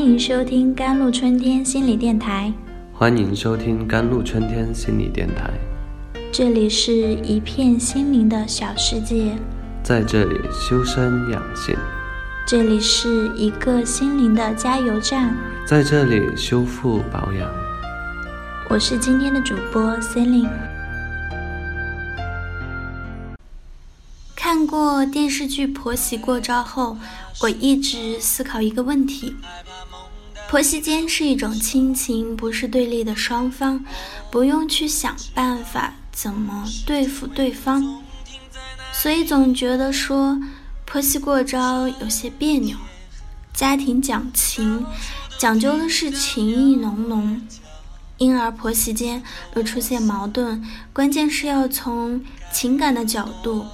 欢迎收听甘露春天心理电台。欢迎收听甘露春天心理电台。这里是一片心灵的小世界，在这里修身养性。这里是一个心灵的加油站，在这里修复保养。我是今天的主播 Celine。看过电视剧《婆媳过招》后，我一直思考一个问题：婆媳间是一种亲情，不是对立的双方，不用去想办法怎么对付对方，所以总觉得说。婆媳过招有些别扭，家庭讲情，讲究的是情意浓浓，因而婆媳间若出现矛盾，关键是要从情感的角度，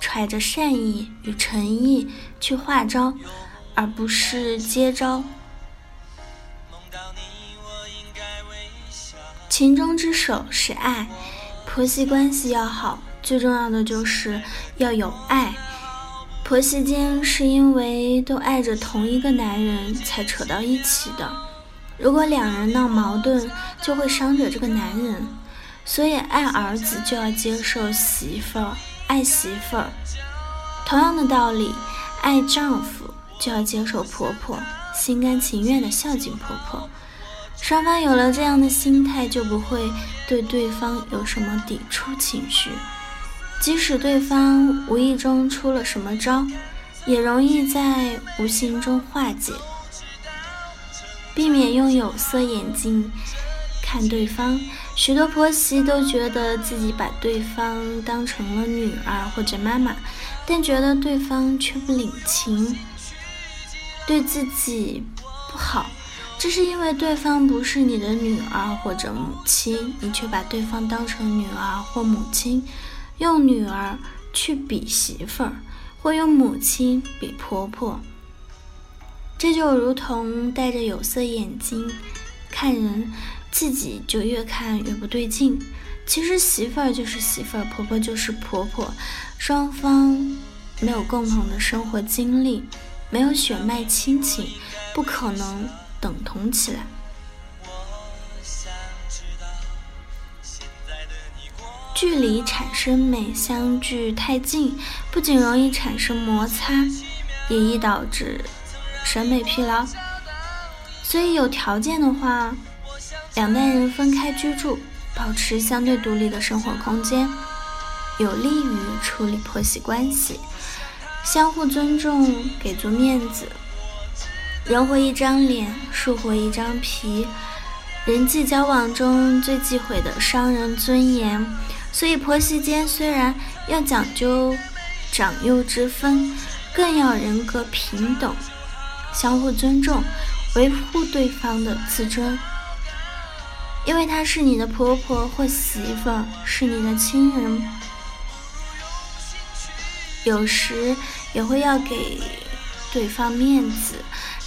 揣着善意与诚意去化招，而不是接招。情中之首是爱，婆媳关系要好，最重要的就是要有爱。婆媳间是因为都爱着同一个男人才扯到一起的，如果两人闹矛盾，就会伤着这个男人。所以爱儿子就要接受媳妇儿，爱媳妇儿。同样的道理，爱丈夫就要接受婆婆，心甘情愿的孝敬婆婆。双方有了这样的心态，就不会对对方有什么抵触情绪。即使对方无意中出了什么招，也容易在无形中化解。避免用有色眼镜看对方，许多婆媳都觉得自己把对方当成了女儿或者妈妈，但觉得对方却不领情，对自己不好。这是因为对方不是你的女儿或者母亲，你却把对方当成女儿或母亲。用女儿去比媳妇儿，或用母亲比婆婆，这就如同戴着有色眼镜看人，自己就越看越不对劲。其实媳妇儿就是媳妇儿，婆婆就是婆婆，双方没有共同的生活经历，没有血脉亲情，不可能等同起来。距离产生美，相距太近，不仅容易产生摩擦，也易导致审美疲劳。所以有条件的话，两代人分开居住，保持相对独立的生活空间，有利于处理婆媳关系。相互尊重，给足面子。人活一张脸，树活一张皮。人际交往中最忌讳的伤人尊严。所以，婆媳间虽然要讲究长幼之分，更要人格平等，相互尊重，维护对方的自尊。因为她是你的婆婆或媳妇，是你的亲人，有时也会要给对方面子，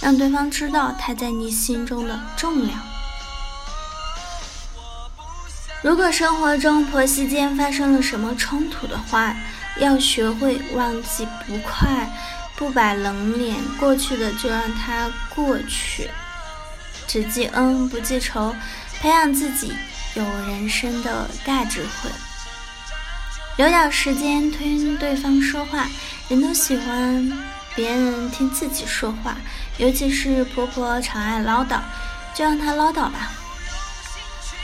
让对方知道他在你心中的重量。如果生活中婆媳间发生了什么冲突的话，要学会忘记不快，不摆冷脸，过去的就让它过去，只记恩不记仇，培养自己有人生的大智慧。留点时间听对方说话，人都喜欢别人听自己说话，尤其是婆婆常爱唠叨，就让她唠叨吧。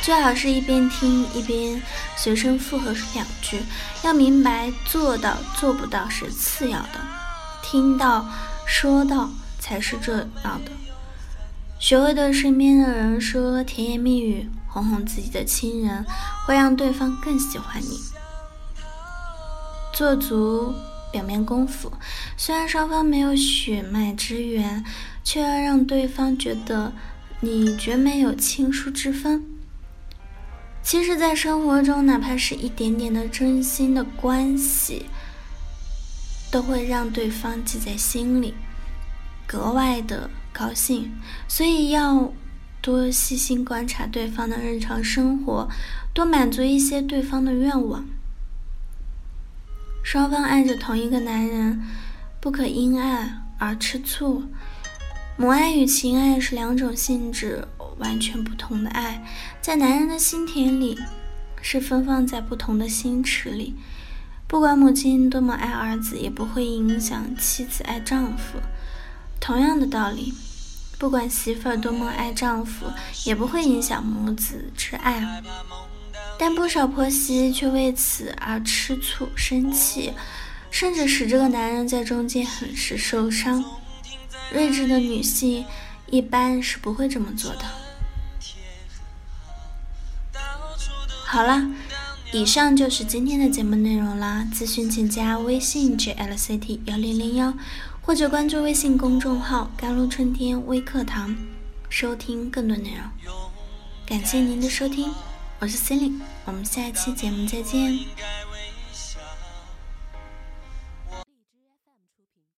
最好是一边听一边随声附和两句，要明白做到做不到是次要的，听到说到才是重要的。学会对身边的人说甜言蜜语，哄哄自己的亲人，会让对方更喜欢你。做足表面功夫，虽然双方没有血脉之缘，却要让对方觉得你绝没有亲疏之分。其实，在生活中，哪怕是一点点的真心的关系，都会让对方记在心里，格外的高兴。所以，要多细心观察对方的日常生活，多满足一些对方的愿望。双方爱着同一个男人，不可因爱而吃醋，母爱与情爱是两种性质完全不同的爱，在男人的心田里，是分放在不同的心池里。不管母亲多么爱儿子，也不会影响妻子爱丈夫。同样的道理，不管媳妇儿多么爱丈夫，也不会影响母子之爱。但不少婆媳却为此而吃醋、生气，甚至使这个男人在中间很是受伤。睿智的女性一般是不会这么做的。好了，以上就是今天的节目内容啦。咨询请加微信 jlct 幺零零幺，或者关注微信公众号“甘露春天微课堂”，收听更多内容。感谢您的收听，我是 c e l i n e 我们下一期节目再见。